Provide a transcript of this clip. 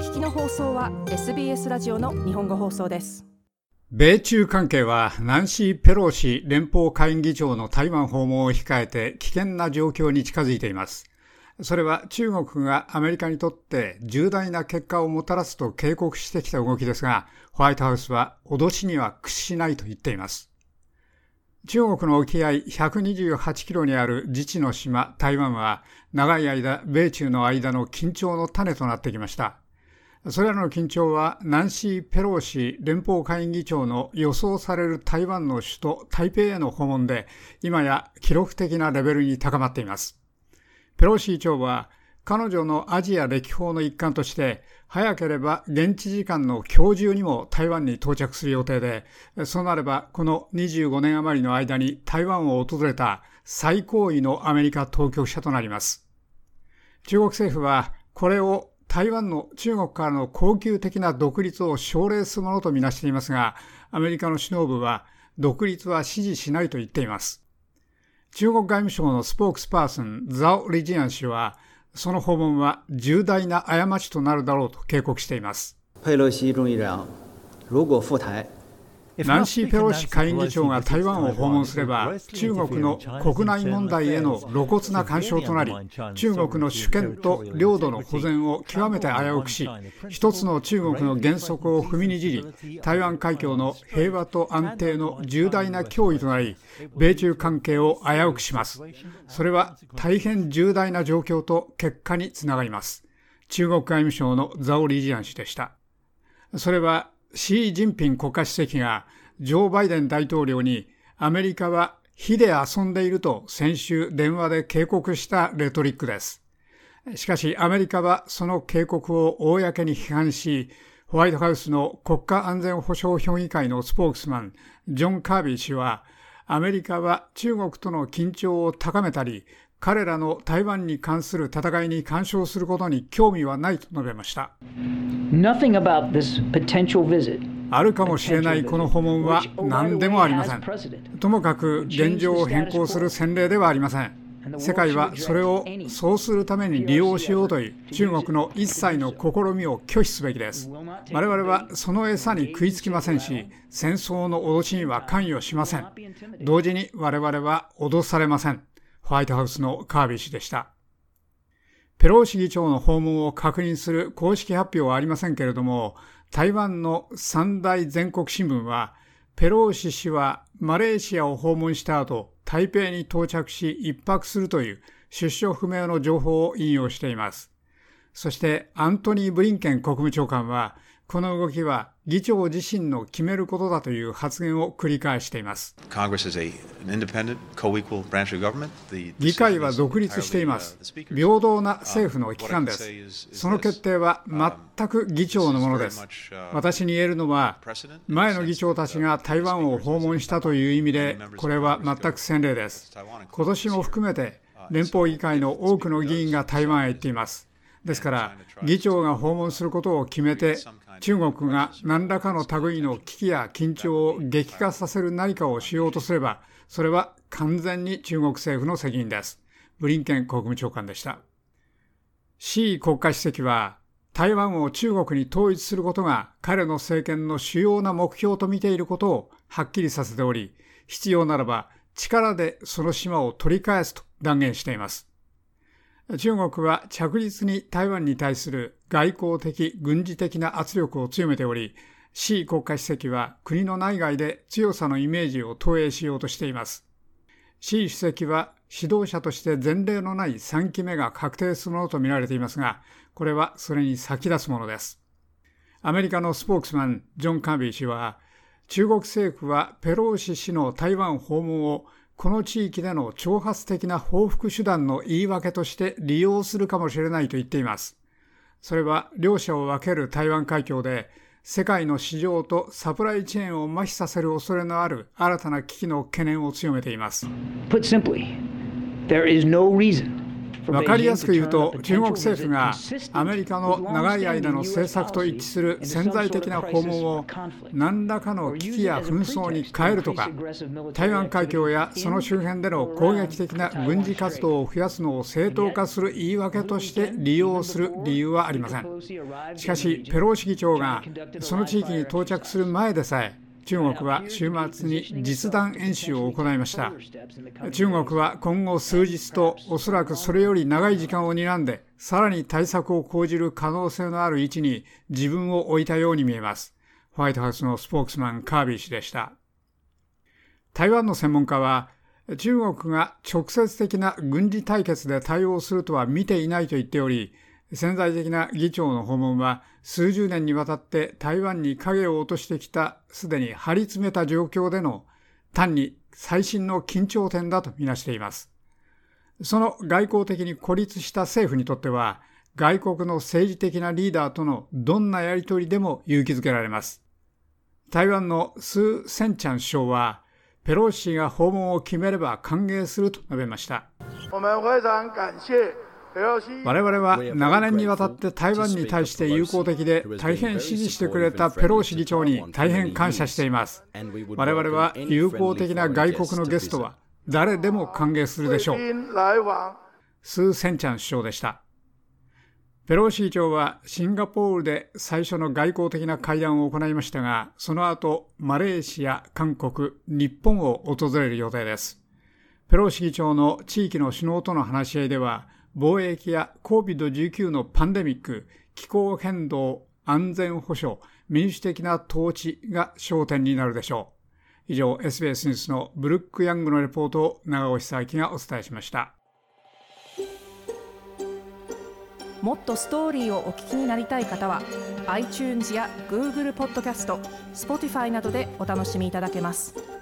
聞きの放送は SBS ラジオの日本語放送です米中関係はナンシー・ペローシ連邦下院議長の台湾訪問を控えて危険な状況に近づいていますそれは中国がアメリカにとって重大な結果をもたらすと警告してきた動きですが、ホワイトハウスは脅しには屈しないと言っています。中国の沖合128キロにある自治の島台湾は長い間米中の間の緊張の種となってきました。それらの緊張はナンシー・ペローシ連邦会議長の予想される台湾の首都台北への訪問で今や記録的なレベルに高まっています。ペロシ議長は彼女のアジア歴訪の一環として早ければ現地時間の今日中にも台湾に到着する予定で、そうなればこの25年余りの間に台湾を訪れた最高位のアメリカ当局者となります。中国政府はこれを台湾の中国からの恒久的な独立を奨励するものとみなしていますが、アメリカの首脳部は独立は支持しないと言っています。中国外務省のスポークスパーソン、ザオ・リジアン氏は、その訪問は重大な過ちとなるだろうと警告しています。佩洛西众议长如果赴台ナンシー・ペロシ下院議長が台湾を訪問すれば、中国の国内問題への露骨な干渉となり、中国の主権と領土の保全を極めて危うくし、一つの中国の原則を踏みにじり、台湾海峡の平和と安定の重大な脅威となり、米中関係を危うくします。それは大変重大な状況と結果につながります。中国外務省のザオ・リジアン氏でした。それはシー・ジンピン国家主席がジョー・バイデン大統領にアメリカは火で遊んでいると先週電話で警告したレトリックです。しかしアメリカはその警告を公に批判し、ホワイトハウスの国家安全保障評議会のスポークスマン、ジョン・カービー氏は、アメリカは中国との緊張を高めたり、彼らの台湾に関する戦いに干渉することに興味はないと述べました。あるかもしれないこの訪問は何でもありません。ともかく現状を変更する先例ではありません。世界はそれをそうするために利用しようという中国の一切の試みを拒否すべきです。我々はその餌に食いつきませんし、戦争の脅しには関与しません。同時に我々は脅されません。ホワイトハウスのカービー氏でした。ペローシ議長の訪問を確認する公式発表はありませんけれども、台湾の三大全国新聞は、ペローシ氏はマレーシアを訪問した後、台北に到着し一泊するという出所不明の情報を引用しています。そしてアントニー・ブリンケン国務長官は、この動きは議長自身の決めることだという発言を繰り返しています。議会は独立しています。平等な政府の機関です。その決定は全く議長のものです。私に言えるのは、前の議長たちが台湾を訪問したという意味で、これは全く先例です。今年も含めて、連邦議会の多くの議員が台湾へ行っています。ですから、議長が訪問することを決めて、中国が何らかの類の危機や緊張を激化させる何かをしようとすれば、それは完全に中国政府の責任です。ブリンケン国務長官でした。シー国家主席は、台湾を中国に統一することが彼の政権の主要な目標と見ていることをはっきりさせており、必要ならば力でその島を取り返すと断言しています。中国は着実に台湾に対する外交的、軍事的な圧力を強めており、習国家主席は国の内外で強さのイメージを投影しようとしています。習主席は指導者として前例のない3期目が確定するものとみられていますが、これはそれに先立つものです。アメリカのスポークスマン、ジョン・カービー氏は、中国政府はペローシ氏の台湾訪問をこの地域での挑発的な報復手段の言い訳として利用するかもしれないと言っています。それは両者を分ける台湾海峡で世界の市場とサプライチェーンを麻痺させる恐れのある新たな危機の懸念を強めています。Put simply, there is no reason 分かりやすく言うと中国政府がアメリカの長い間の政策と一致する潜在的な訪問を何らかの危機や紛争に変えるとか台湾海峡やその周辺での攻撃的な軍事活動を増やすのを正当化する言い訳として利用する理由はありません。しかしペローシ議長がその地域に到着する前でさえ中国は週末に実弾演習を行いました。中国は今後数日とおそらくそれより長い時間を睨んでさらに対策を講じる可能性のある位置に自分を置いたように見えます。ホワイトハウスのスポークスマンカービー氏でした。台湾の専門家は中国が直接的な軍事対決で対応するとは見ていないと言っており潜在的な議長の訪問は数十年にわたって台湾に影を落としてきたすでに張り詰めた状況での単に最新の緊張点だとみなしています。その外交的に孤立した政府にとっては外国の政治的なリーダーとのどんなやりとりでも勇気づけられます。台湾のスー・センチャン首相はペロシ氏が訪問を決めれば歓迎すると述べました。我々は長年にわたって台湾に対して友好的で大変支持してくれたペローシ議長に大変感謝しています。我々は友好的な外国のゲストは誰でも歓迎するでしょう。スー・センチャン首相でした。ペローシ議長はシンガポールで最初の外交的な会談を行いましたが、その後、マレーシア、韓国、日本を訪れる予定です。ペローシ議長の地域の首脳との話し合いでは、貿易や COVID-19 のパンデミック、気候変動、安全保障、民主的な統治が焦点になるでしょう。以上、SBS ニュースのブルック・ヤングのレポートを長尾久明がお伝えしました。もっとストーリーをお聞きになりたい方は iTunes や Google ポッドキャスト Spotify などでお楽しみいただけます。